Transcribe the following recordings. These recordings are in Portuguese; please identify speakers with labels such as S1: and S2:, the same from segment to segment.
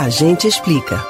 S1: A gente explica.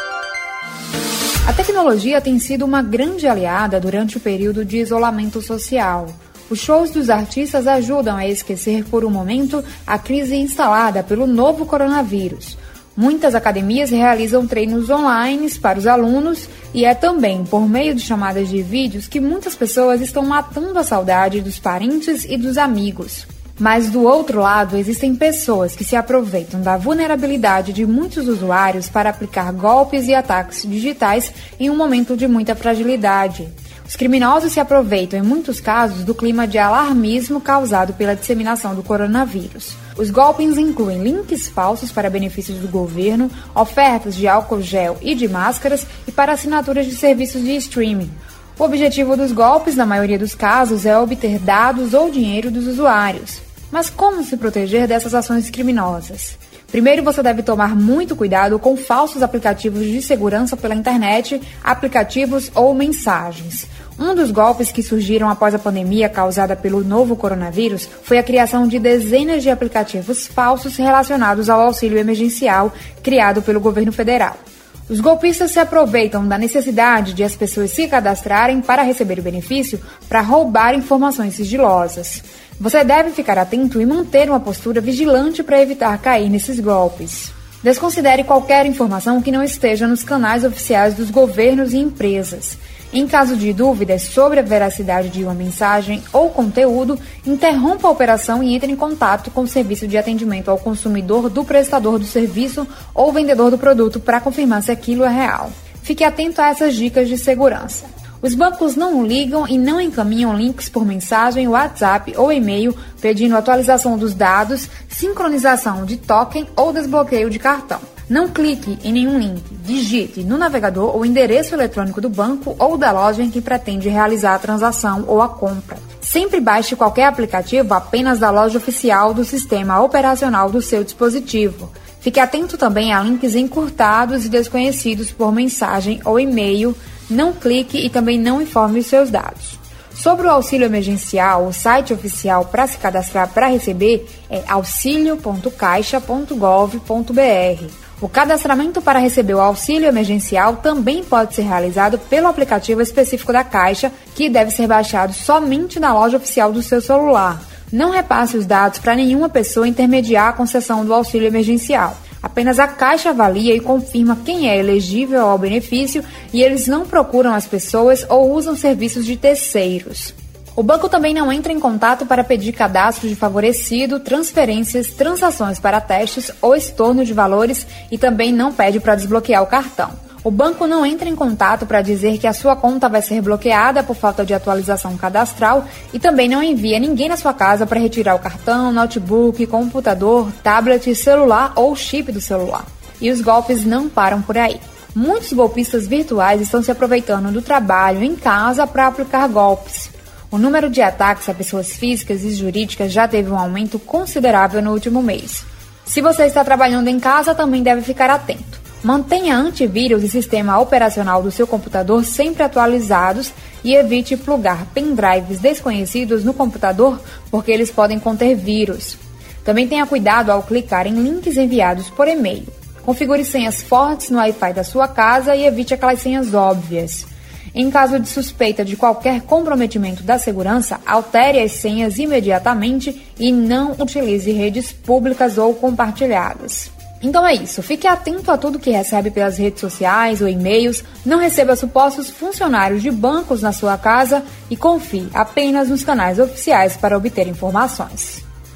S2: A tecnologia tem sido uma grande aliada durante o período de isolamento social. Os shows dos artistas ajudam a esquecer por um momento a crise instalada pelo novo coronavírus. Muitas academias realizam treinos online para os alunos e é também por meio de chamadas de vídeos que muitas pessoas estão matando a saudade dos parentes e dos amigos. Mas do outro lado, existem pessoas que se aproveitam da vulnerabilidade de muitos usuários para aplicar golpes e ataques digitais em um momento de muita fragilidade. Os criminosos se aproveitam, em muitos casos, do clima de alarmismo causado pela disseminação do coronavírus. Os golpes incluem links falsos para benefícios do governo, ofertas de álcool gel e de máscaras e para assinaturas de serviços de streaming. O objetivo dos golpes, na maioria dos casos, é obter dados ou dinheiro dos usuários. Mas como se proteger dessas ações criminosas? Primeiro, você deve tomar muito cuidado com falsos aplicativos de segurança pela internet, aplicativos ou mensagens. Um dos golpes que surgiram após a pandemia causada pelo novo coronavírus foi a criação de dezenas de aplicativos falsos relacionados ao auxílio emergencial criado pelo governo federal. Os golpistas se aproveitam da necessidade de as pessoas se cadastrarem para receber o benefício para roubar informações sigilosas. Você deve ficar atento e manter uma postura vigilante para evitar cair nesses golpes. Desconsidere qualquer informação que não esteja nos canais oficiais dos governos e empresas. Em caso de dúvidas sobre a veracidade de uma mensagem ou conteúdo, interrompa a operação e entre em contato com o serviço de atendimento ao consumidor do prestador do serviço ou vendedor do produto para confirmar se aquilo é real. Fique atento a essas dicas de segurança. Os bancos não ligam e não encaminham links por mensagem, WhatsApp ou e-mail pedindo atualização dos dados, sincronização de token ou desbloqueio de cartão. Não clique em nenhum link, digite no navegador o endereço eletrônico do banco ou da loja em que pretende realizar a transação ou a compra. Sempre baixe qualquer aplicativo apenas da loja oficial do sistema operacional do seu dispositivo. Fique atento também a links encurtados e desconhecidos por mensagem ou e-mail não clique e também não informe os seus dados. Sobre o auxílio emergencial, o site oficial para se cadastrar para receber é auxilio.caixa.gov.br. O cadastramento para receber o auxílio emergencial também pode ser realizado pelo aplicativo específico da Caixa, que deve ser baixado somente na loja oficial do seu celular. Não repasse os dados para nenhuma pessoa intermediar a concessão do auxílio emergencial. Apenas a Caixa avalia e confirma quem é elegível ao benefício e eles não procuram as pessoas ou usam serviços de terceiros. O banco também não entra em contato para pedir cadastro de favorecido, transferências, transações para testes ou estorno de valores e também não pede para desbloquear o cartão. O banco não entra em contato para dizer que a sua conta vai ser bloqueada por falta de atualização cadastral e também não envia ninguém na sua casa para retirar o cartão, notebook, computador, tablet, celular ou chip do celular. E os golpes não param por aí. Muitos golpistas virtuais estão se aproveitando do trabalho em casa para aplicar golpes. O número de ataques a pessoas físicas e jurídicas já teve um aumento considerável no último mês. Se você está trabalhando em casa, também deve ficar atento. Mantenha antivírus e sistema operacional do seu computador sempre atualizados e evite plugar pendrives desconhecidos no computador porque eles podem conter vírus. Também tenha cuidado ao clicar em links enviados por e-mail. Configure senhas fortes no Wi-Fi da sua casa e evite aquelas senhas óbvias. Em caso de suspeita de qualquer comprometimento da segurança, altere as senhas imediatamente e não utilize redes públicas ou compartilhadas. Então é isso, fique atento a tudo que recebe pelas redes sociais ou e-mails, não receba supostos funcionários de bancos na sua casa e confie apenas nos canais oficiais para obter informações.